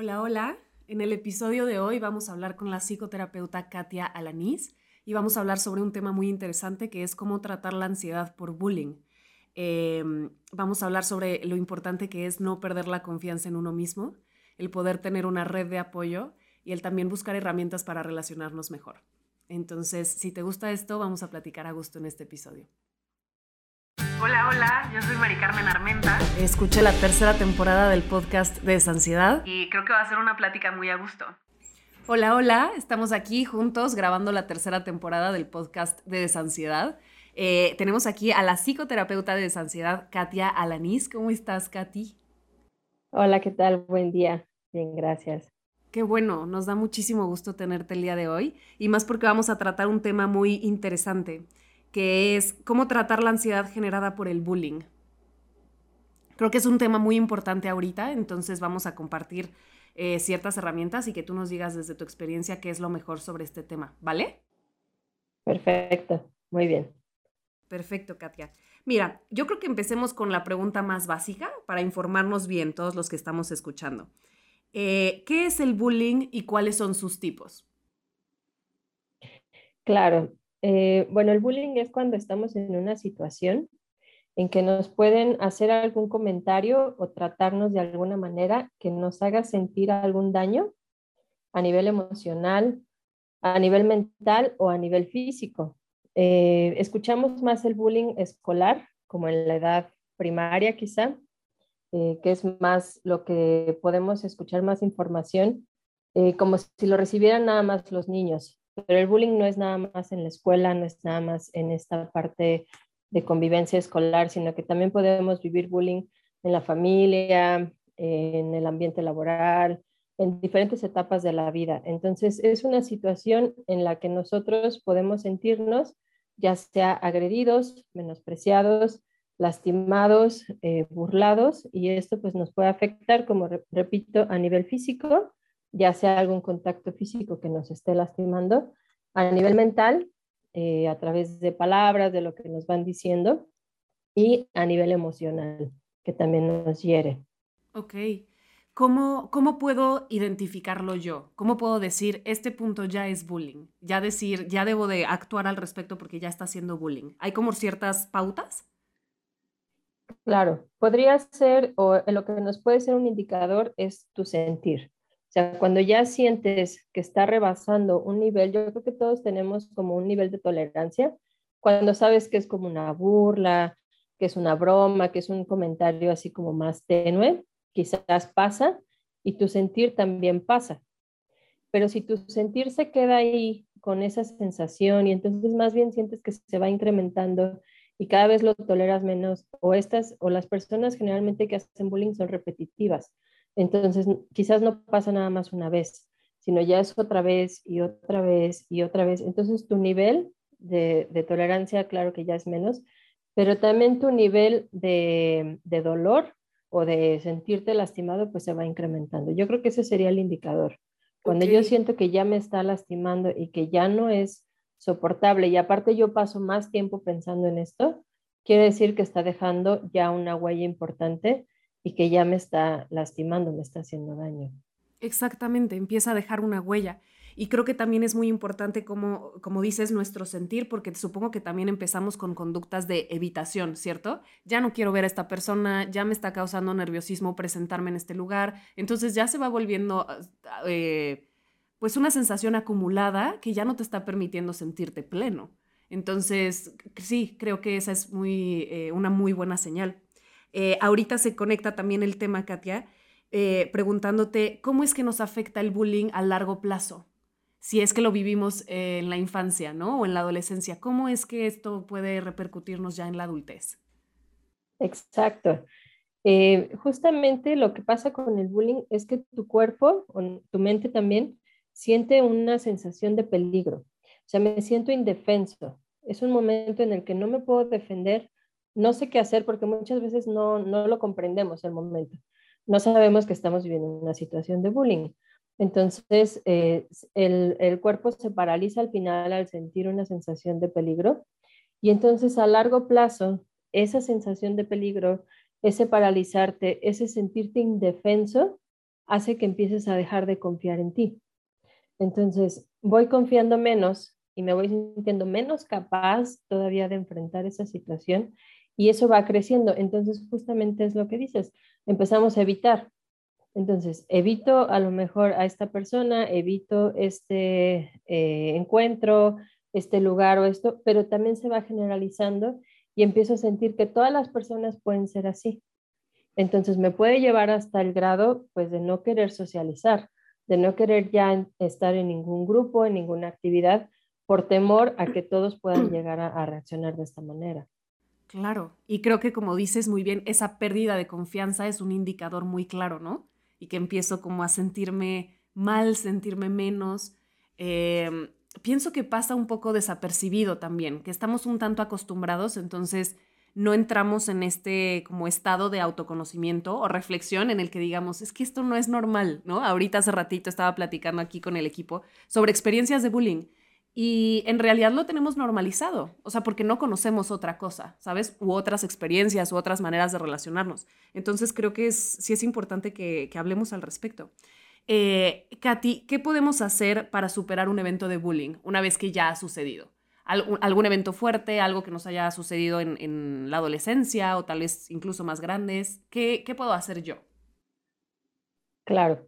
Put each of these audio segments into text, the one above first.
Hola, hola. En el episodio de hoy vamos a hablar con la psicoterapeuta Katia Alanís y vamos a hablar sobre un tema muy interesante que es cómo tratar la ansiedad por bullying. Em, vamos a hablar sobre lo importante que es no perder la confianza en uno mismo, el poder tener una red de apoyo y el también buscar herramientas para relacionarnos mejor. Entonces, si te gusta esto, vamos a platicar a gusto en este episodio. Hola, hola, yo soy Mari Carmen Armenta. Escuché la tercera temporada del podcast de Desansiedad y creo que va a ser una plática muy a gusto. Hola, hola, estamos aquí juntos grabando la tercera temporada del podcast de Desansiedad. Eh, tenemos aquí a la psicoterapeuta de Desansiedad, Katia Alanís. ¿Cómo estás, Katy? Hola, ¿qué tal? Buen día. Bien, gracias. Qué bueno, nos da muchísimo gusto tenerte el día de hoy y más porque vamos a tratar un tema muy interesante que es cómo tratar la ansiedad generada por el bullying. Creo que es un tema muy importante ahorita, entonces vamos a compartir eh, ciertas herramientas y que tú nos digas desde tu experiencia qué es lo mejor sobre este tema, ¿vale? Perfecto, muy bien. Perfecto, Katia. Mira, yo creo que empecemos con la pregunta más básica para informarnos bien todos los que estamos escuchando. Eh, ¿Qué es el bullying y cuáles son sus tipos? Claro, eh, bueno, el bullying es cuando estamos en una situación en que nos pueden hacer algún comentario o tratarnos de alguna manera que nos haga sentir algún daño a nivel emocional, a nivel mental o a nivel físico. Eh, escuchamos más el bullying escolar, como en la edad primaria quizá, eh, que es más lo que podemos escuchar más información, como si lo recibieran nada más los niños pero el bullying no es nada más en la escuela, no es nada más en esta parte de convivencia escolar, sino que también podemos vivir bullying en la familia, en el ambiente laboral, en diferentes etapas de la vida. Entonces, es una situación en la que nosotros podemos sentirnos ya sea agredidos, menospreciados, lastimados, eh, burlados, y esto pues nos puede afectar, como repito, a nivel físico, ya sea algún contacto físico que nos esté lastimando, a nivel mental, eh, a través de palabras, de lo que nos van diciendo, y a nivel emocional, que también nos hiere. Ok. ¿Cómo, ¿Cómo puedo identificarlo yo? ¿Cómo puedo decir, este punto ya es bullying? Ya decir, ya debo de actuar al respecto porque ya está haciendo bullying. ¿Hay como ciertas pautas? Claro, podría ser, o lo que nos puede ser un indicador es tu sentir. O sea, cuando ya sientes que está rebasando un nivel, yo creo que todos tenemos como un nivel de tolerancia, cuando sabes que es como una burla, que es una broma, que es un comentario así como más tenue, quizás pasa y tu sentir también pasa. Pero si tu sentir se queda ahí con esa sensación y entonces más bien sientes que se va incrementando y cada vez lo toleras menos, o estas, o las personas generalmente que hacen bullying son repetitivas. Entonces, quizás no pasa nada más una vez, sino ya es otra vez y otra vez y otra vez. Entonces, tu nivel de, tolerancia, claro que ya es menos, pero también tu nivel de, dolor o de sentirte lastimado, pues se va incrementando. Yo creo que ese sería el indicador. Cuando yo siento que ya me está lastimando y que ya no es soportable y aparte yo paso más tiempo pensando en esto, quiere decir que está dejando ya una huella importante y que ya me está lastimando, me está haciendo daño. Exactamente, empieza a dejar una huella. Y creo que también es muy importante, como, como dices, nuestro sentir, porque supongo que también empezamos con conductas de evitación, ¿cierto? Ya no quiero ver a esta persona, ya me está causando nerviosismo presentarme en este lugar, entonces ya se va volviendo eh, pues una sensación acumulada que ya no te está permitiendo sentirte pleno. Entonces, sí, creo que esa es muy, eh, una muy buena señal. Eh, ahorita se conecta también el tema, Katia, eh, preguntándote cómo es que nos afecta el bullying a largo plazo, si es que lo vivimos en la infancia, ¿no? O en la adolescencia, ¿cómo es que esto puede repercutirnos ya en la adultez? Exacto. Eh, justamente lo que pasa con el bullying es que tu cuerpo, o tu mente también, siente una sensación de peligro. O sea, me siento indefenso. Es un momento en el que no me puedo defender, no sé qué hacer porque muchas veces no, lo comprendemos el momento. No sabemos que estamos viviendo una situación de bullying. Entonces, eh, el, cuerpo se paraliza al final al sentir una sensación de peligro y entonces a largo plazo, esa sensación de peligro, ese paralizarte, ese sentirte indefenso, hace que empieces a dejar de confiar en ti. Entonces, voy confiando menos y me voy sintiendo menos capaz todavía de enfrentar esa situación y eso va creciendo. Entonces, justamente es lo que dices, empezamos a evitar. Entonces, evito a lo mejor a esta persona, evito este eh, encuentro, este lugar o esto, pero también se va generalizando y empiezo a sentir que todas las personas pueden ser así. Entonces me puede llevar hasta el grado pues de no querer socializar, de no querer ya estar en ningún grupo, en ninguna actividad, por temor a que todos puedan llegar a, a reaccionar de esta manera. Claro, y creo que como dices muy bien, esa pérdida de confianza es un indicador muy claro, ¿no? Y que empiezo como a sentirme mal, sentirme menos. Em, pienso que pasa un poco desapercibido también, que estamos un tanto acostumbrados, entonces no entramos en este como estado de autoconocimiento o reflexión en el que digamos, es que esto no es normal, ¿no? Ahorita hace ratito estaba platicando aquí con el equipo sobre experiencias de bullying y en realidad lo tenemos normalizado, o sea, porque no conocemos otra cosa, ¿sabes? U otras experiencias u otras maneras de relacionarnos. Entonces creo que es, sí es importante que, hablemos al respecto. Eh, Katy, ¿qué podemos hacer para superar un evento de bullying una vez que ya ha sucedido? algún evento fuerte, algo que nos haya sucedido en, la adolescencia o tal vez incluso más grandes. ¿Qué, puedo hacer yo? Claro.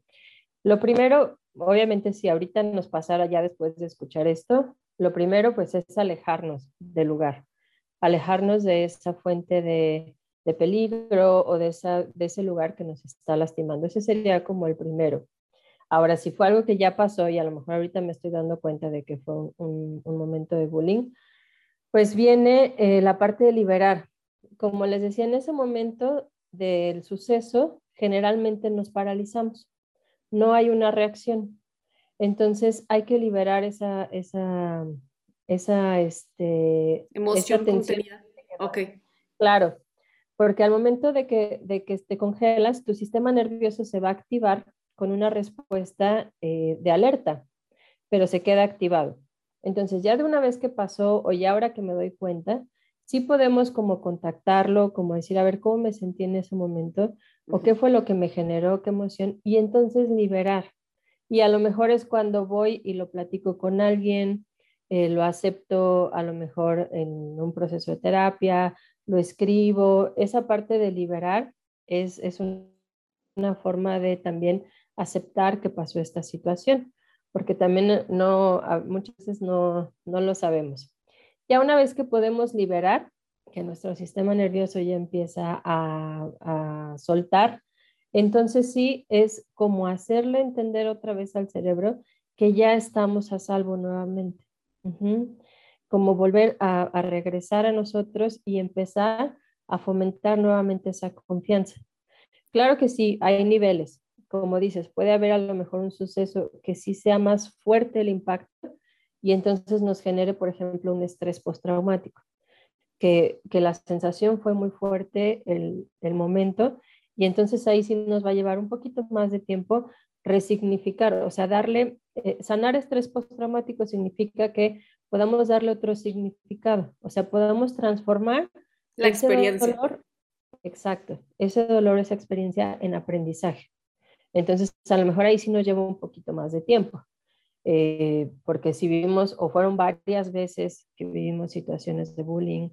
Lo primero, obviamente, si ahorita nos pasara ya después de escuchar esto, lo primero pues es alejarnos del lugar, alejarnos de esa fuente de, peligro o de ese lugar que nos está lastimando. Ese sería como el primero. Ahora, si fue algo que ya pasó y a lo mejor ahorita me estoy dando cuenta de que fue un, momento de bullying, pues viene eh, la parte de liberar. Como les decía, en ese momento del suceso, generalmente nos paralizamos. No hay una reacción. Entonces hay que liberar esa, esa, esa, este, emoción contenida. Ok. Claro, porque al momento de que, de que te congelas, tu sistema nervioso se va a activar con una respuesta eh, de alerta, pero se queda activado. Entonces, ya de una vez que pasó o ya ahora que me doy cuenta, sí podemos como contactarlo, como decir, a ver cómo me sentí en ese momento o qué fue lo que me generó, qué emoción, y entonces liberar. Y a lo mejor es cuando voy y lo platico con alguien, eh, lo acepto a lo mejor en un proceso de terapia, lo escribo. Esa parte de liberar es, es una forma de también aceptar que pasó esta situación, porque también no, muchas veces no, no lo sabemos. Ya una vez que podemos liberar, que nuestro sistema nervioso ya empieza a, soltar, entonces sí es como hacerle entender otra vez al cerebro que ya estamos a salvo nuevamente. Como volver a, a, regresar a nosotros y empezar a fomentar nuevamente esa confianza. Claro que sí, hay niveles como dices, puede haber a lo mejor un suceso que sí sea más fuerte el impacto y entonces nos genere, por ejemplo, un estrés postraumático, que, que la sensación fue muy fuerte el, el momento y entonces ahí sí nos va a llevar un poquito más de tiempo resignificar, o sea, darle, eh, sanar estrés postraumático significa que podamos darle otro significado, o sea, podamos transformar la experiencia. Dolor, exacto, ese dolor, esa experiencia en aprendizaje. Entonces, a lo mejor ahí sí nos lleva un poquito más de tiempo, eh, porque si vivimos, o fueron varias veces que vivimos situaciones de bullying,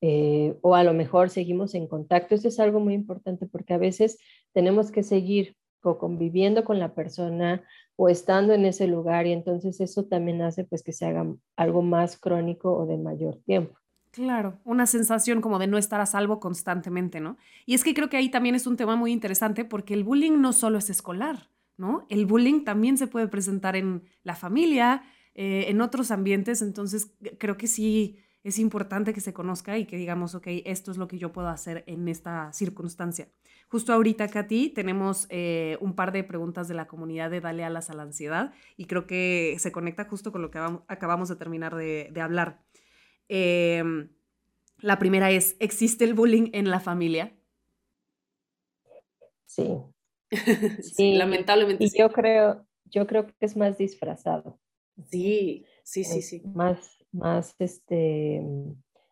eh, o a lo mejor seguimos en contacto, eso es algo muy importante porque a veces tenemos que seguir conviviendo con la persona o estando en ese lugar y entonces eso también hace pues que se haga algo más crónico o de mayor tiempo. Claro, una sensación como de no estar a salvo constantemente, ¿no? Y es que creo que ahí también es un tema muy interesante porque el bullying no solo es escolar, ¿no? El bullying también se puede presentar en la familia, eh, en otros ambientes, entonces creo que sí es importante que se conozca y que digamos, ok, esto es lo que yo puedo hacer en esta circunstancia. Justo ahorita, Katy, tenemos eh, un par de preguntas de la comunidad de Dale alas a la ansiedad y creo que se conecta justo con lo que acabamos de terminar de hablar. Em, la primera es, ¿existe el bullying en la familia? Sí. sí, lamentablemente. Y yo creo, yo creo que es más disfrazado. Sí, sí, sí, sí. Más, más este,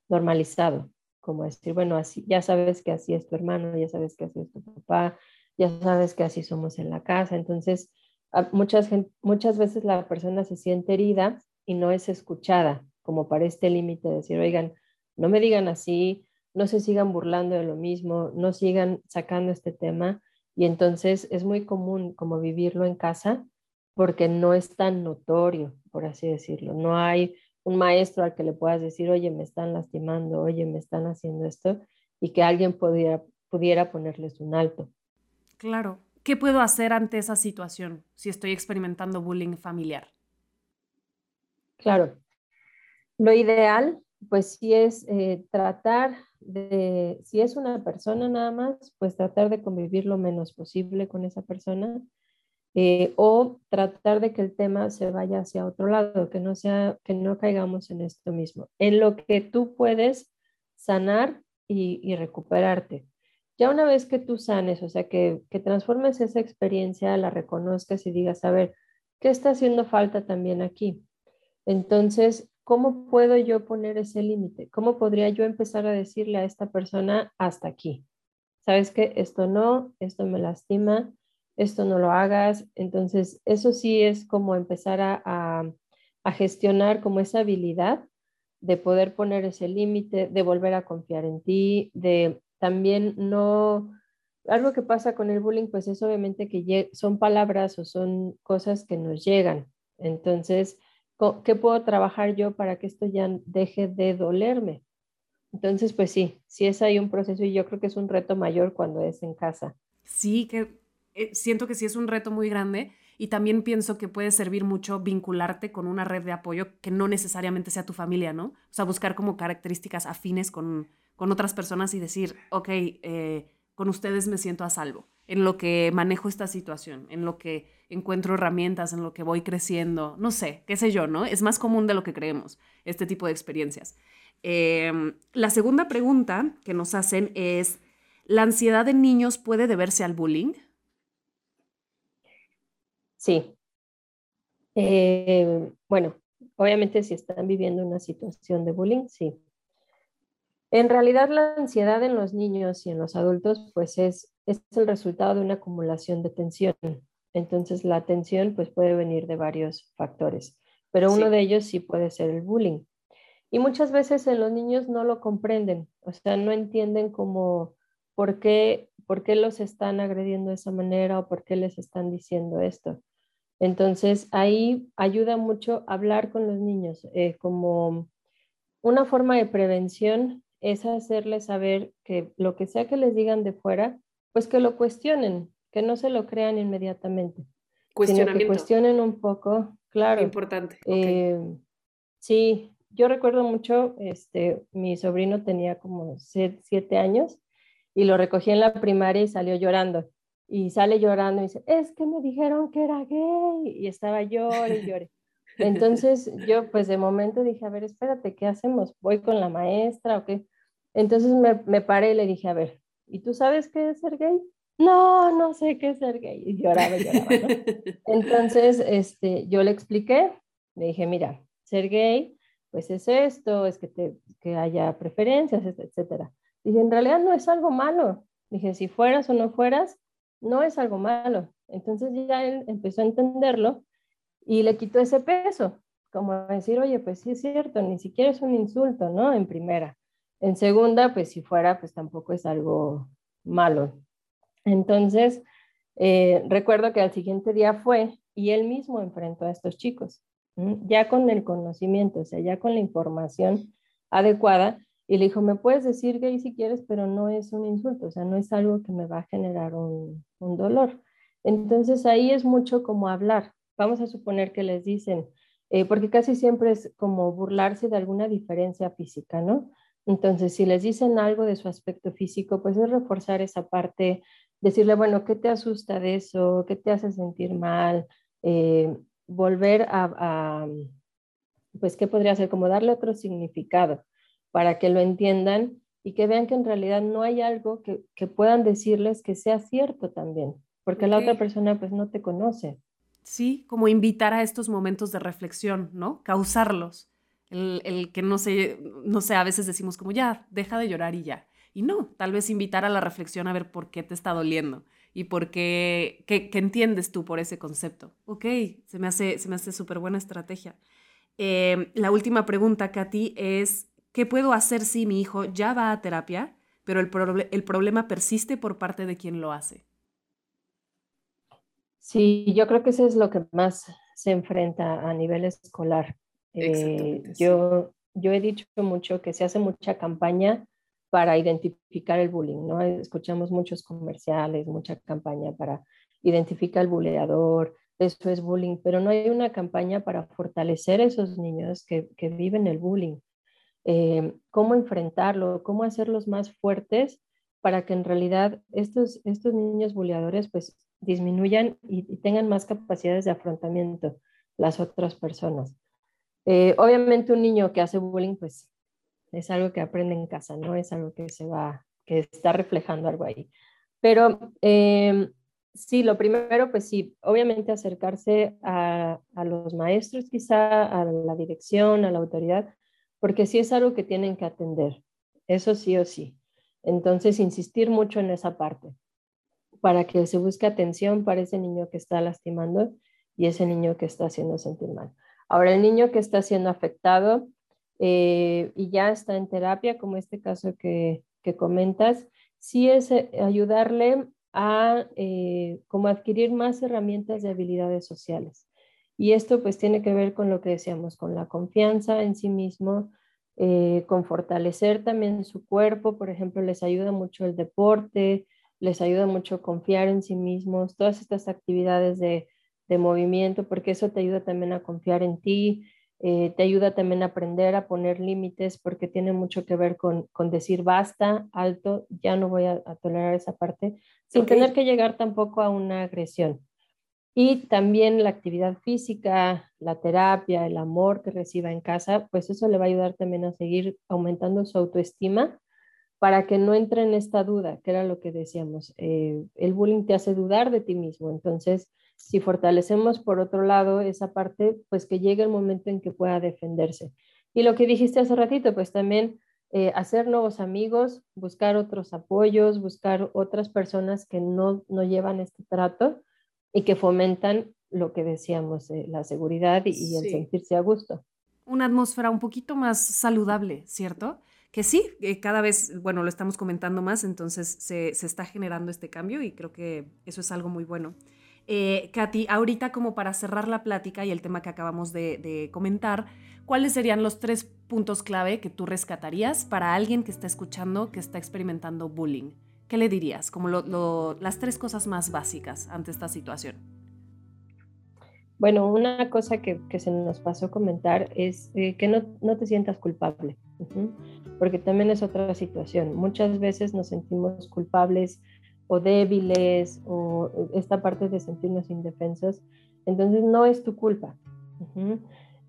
normalizado, como decir, bueno, así, ya sabes que así es tu hermano, ya sabes que así es tu papá, ya sabes que así somos en la casa. Entonces, muchas, muchas veces la persona se siente herida y no es escuchada, como para este límite de decir, oigan, no me digan así, no se sigan burlando de lo mismo, no sigan sacando este tema. Y entonces es muy común como vivirlo en casa porque no es tan notorio, por así decirlo. No hay un maestro al que le puedas decir, oye, me están lastimando, oye, me están haciendo esto, y que alguien pudiera, pudiera ponerles un alto. Claro. ¿Qué puedo hacer ante esa situación si estoy experimentando bullying familiar? Claro. Lo ideal, pues sí es eh, tratar si es una persona nada más, pues tratar de convivir lo menos posible con esa persona eh, o tratar de que el tema se vaya hacia otro lado, que no sea, que no caigamos en esto mismo, en lo que tú puedes sanar y, recuperarte. Ya una vez que tú sanes, o sea, que, que transformes esa experiencia, la reconozcas y digas, a ver, ¿qué está haciendo falta también aquí? Entonces, ¿cómo puedo yo poner ese límite? ¿Cómo podría yo empezar a decirle a esta persona hasta aquí? ¿Sabes que Esto no, esto me lastima, esto no lo hagas. Entonces, eso sí es como empezar a, gestionar como esa habilidad de poder poner ese límite, de volver a confiar en ti, de también no... Algo que pasa con el bullying, pues es obviamente que son palabras o son cosas que nos llegan. Entonces, ¿qué puedo trabajar yo para que esto ya deje de dolerme? Entonces, pues sí, sí es ahí un proceso y yo creo que es un reto mayor cuando es en casa. Sí, que eh, siento que sí es un reto muy grande y también pienso que puede servir mucho vincularte con una red de apoyo que no necesariamente sea tu familia, ¿no? O sea, buscar como características afines con, con otras personas y decir, ok, eh, con ustedes me siento a salvo, en lo que manejo esta situación, en lo que encuentro herramientas, en lo que voy creciendo, no sé, qué sé yo, ¿no? Es más común de lo que creemos, este tipo de experiencias. Em, la segunda pregunta que nos hacen es, ¿la ansiedad de niños puede deberse al bullying? Sí. Eh, bueno, obviamente si están viviendo una situación de bullying, sí. En realidad la ansiedad en los niños y en los adultos pues es, es el resultado de una acumulación de tensión. Entonces la tensión pues puede venir de varios factores, pero uno de ellos sí puede ser el bullying. Y muchas veces en los niños no lo comprenden, o sea, no entienden cómo, por qué, por qué los están agrediendo de esa manera o por qué les están diciendo esto. Entonces, ahí ayuda mucho hablar con los niños. Eh, como una forma de prevención es hacerles saber que lo que sea que les digan de fuera, pues que lo cuestionen, que no se lo crean inmediatamente. Sino que cuestionen un poco, claro. Importante. Eh, sí, yo recuerdo mucho, este, mi sobrino tenía como siete años y lo recogí en la primaria y salió llorando y sale llorando y dice, es que me dijeron que era gay y estaba llore y llore. Entonces yo pues de momento dije, a ver, espérate, ¿qué hacemos? ¿Voy con la maestra o qué? Entonces me, me paré y le dije, a ver, ¿y tú sabes qué es ser gay? No, no sé qué ser gay. Y lloraba, lloraba. Entonces este, yo le expliqué, le dije, mira, ser gay, pues es esto, es que, te, que haya preferencias, etcétera. Dije, en realidad no es algo malo. Dije, si fueras o no fueras, no es algo malo. Entonces ya él empezó a entenderlo y le quitó ese peso, como decir, oye, pues sí es cierto, ni siquiera es un insulto, ¿no? En primera. En segunda, pues si fuera, pues tampoco es algo malo. Entonces, eh, recuerdo que al siguiente día fue y él mismo enfrentó a estos chicos, ya con el conocimiento, o sea, ya con la información adecuada, y le dijo, me puedes decir gay si quieres, pero no es un insulto, o sea, no es algo que me va a generar un, dolor. Entonces ahí es mucho como hablar. Vamos a suponer que les dicen, eh, porque casi siempre es como burlarse de alguna diferencia física, ¿no? Entonces, si les dicen algo de su aspecto físico, pues es reforzar esa parte, decirle, bueno, ¿qué te asusta de eso? ¿Qué te hace sentir mal? Eh, volver a, a, pues, ¿qué podría ser? Como darle otro significado para que lo entiendan y que vean que en realidad no hay algo que, puedan decirles que sea cierto también, porque la otra persona pues no te conoce. Sí, como invitar a estos momentos de reflexión, ¿no? Causarlos. El, que no sé, no sé, a veces decimos como ya, deja de llorar y ya. Y no, tal vez invitar a la reflexión a ver por qué te está doliendo y por qué, qué, entiendes tú por ese concepto. Ok, se me hace, se me hace súper buena estrategia. Em, la última pregunta, Katy, es, ¿qué puedo hacer si mi hijo ya va a terapia, pero el, el problema persiste por parte de quien lo hace? Sí, yo creo que eso es lo que más se enfrenta a nivel escolar. Eh, yo, yo he dicho mucho que se hace mucha campaña para identificar el bullying, ¿no? Escuchamos muchos comerciales, mucha campaña para identificar el buleador, eso es bullying, pero no hay una campaña para fortalecer a esos niños que, que viven el bullying. Eh, cómo enfrentarlo, cómo hacerlos más fuertes para que en realidad estos, estos niños buleadores pues disminuyan y, tengan más capacidades de afrontamiento las otras personas. Eh, obviamente un niño que hace bullying pues es algo que aprende en casa, no es algo que se va, que está reflejando algo ahí. Pero eh, sí, lo primero, pues sí, obviamente acercarse a, a, los maestros, quizá a la dirección, a la autoridad, porque sí es algo que tienen que atender, eso sí o sí. Entonces, insistir mucho en esa parte, para que se busque atención para ese niño que está lastimando y ese niño que está haciendo sentir mal. Ahora, el niño que está siendo afectado, eh, y ya está en terapia, como este caso que, comentas, sí es eh, ayudarle a eh, como adquirir más herramientas de habilidades sociales. Y esto pues tiene que ver con lo que decíamos, con la confianza en sí mismo, con fortalecer también su cuerpo, por ejemplo, les ayuda mucho el deporte, les ayuda mucho confiar en sí mismos, todas estas actividades de, de movimiento, porque eso te ayuda también a confiar en ti, eh, te ayuda también a aprender a poner límites porque tiene mucho que ver con, con decir basta, alto, ya no voy a, tolerar esa parte, sin tener que llegar tampoco a una agresión. Y también la actividad física, la terapia, el amor que reciba en casa, pues eso le va a ayudar también a seguir aumentando su autoestima para que no entre en esta duda, que era lo que decíamos. Eh, el bullying te hace dudar de ti mismo, entonces si fortalecemos por otro lado esa parte, pues que llegue el momento en que pueda defenderse. Y lo que dijiste hace ratito, pues también eh, hacer nuevos amigos, buscar otros apoyos, buscar otras personas que no, no llevan este trato y que fomentan lo que decíamos, eh, la seguridad y, el sentirse a gusto. Una atmósfera un poquito más saludable, ¿cierto? Que sí, eh, cada vez, bueno, lo estamos comentando más, entonces se, se está generando este cambio y creo que eso es algo muy bueno. Eh, Katy, ahorita como para cerrar la plática y el tema que acabamos de, comentar, ¿cuáles serían los tres puntos clave que tú rescatarías para alguien que está escuchando, que está experimentando bullying? ¿Qué le dirías? Como las tres cosas más básicas ante esta situación. Bueno, una cosa que, se nos pasó comentar es eh, que no, te sientas culpable, porque también es otra situación. Muchas veces nos sentimos culpables o débiles o esta parte de sentirnos indefensos, entonces no es tu culpa.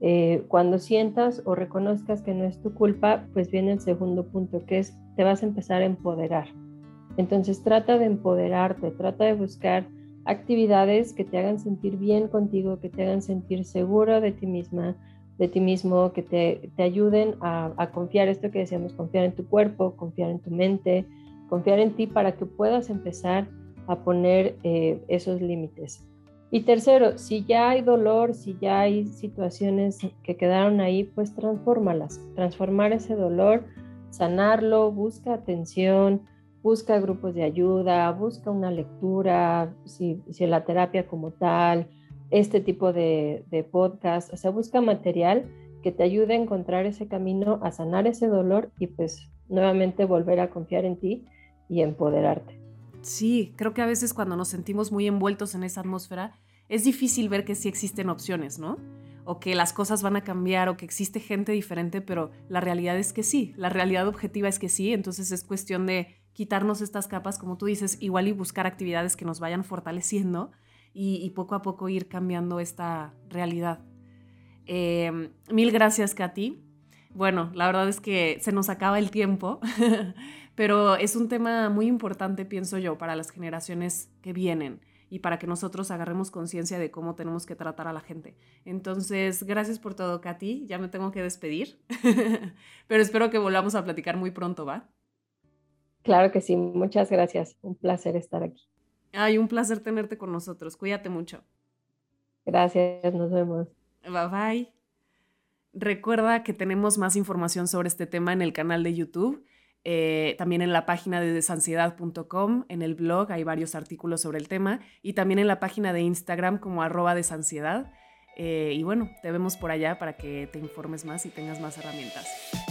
Eh, cuando sientas o reconozcas que no es tu culpa, pues viene el segundo punto, que es te vas a empezar a empoderar. Entonces trata de empoderarte, trata de buscar actividades que te hagan sentir bien contigo, que te hagan sentir seguro de ti misma, de ti mismo, que te, te ayuden a, a, confiar, esto que decíamos, confiar en tu cuerpo, confiar en tu mente, confiar en ti para que puedas empezar a poner eh, esos límites. Y tercero, si ya hay dolor, si ya hay situaciones que quedaron ahí, pues transfórmalas. Transformar ese dolor, sanarlo, busca atención, busca grupos de ayuda, busca una lectura, si, si la terapia como tal, este tipo de, de podcast, o sea, busca material que te ayude a encontrar ese camino, a sanar ese dolor y pues nuevamente volver a confiar en ti y empoderarte. Sí, creo que a veces cuando nos sentimos muy envueltos en esa atmósfera, es difícil ver que sí existen opciones, ¿no? O que las cosas van a cambiar o que existe gente diferente, pero la realidad es que sí, la realidad objetiva es que sí, entonces es cuestión de quitarnos estas capas, como tú dices, igual y buscar actividades que nos vayan fortaleciendo y, poco a poco ir cambiando esta realidad. Em, mil gracias, Katy. Bueno, la verdad es que se nos acaba el tiempo, pero es un tema muy importante, pienso yo, para las generaciones que vienen y para que nosotros agarremos conciencia de cómo tenemos que tratar a la gente. Entonces, gracias por todo, Katy. Ya me tengo que despedir, pero espero que volvamos a platicar muy pronto, ¿va? Claro que sí, muchas gracias. Un placer estar aquí. Ay, un placer tenerte con nosotros. Cuídate mucho. Gracias, nos vemos. Bye bye. Recuerda que tenemos más información sobre este tema en el canal de YouTube, eh, también en la página de desansiedad.com, en el blog hay varios artículos sobre el tema y también en la página de Instagram como arroba desansiedad. Eh, y bueno, te vemos por allá para que te informes más y tengas más herramientas.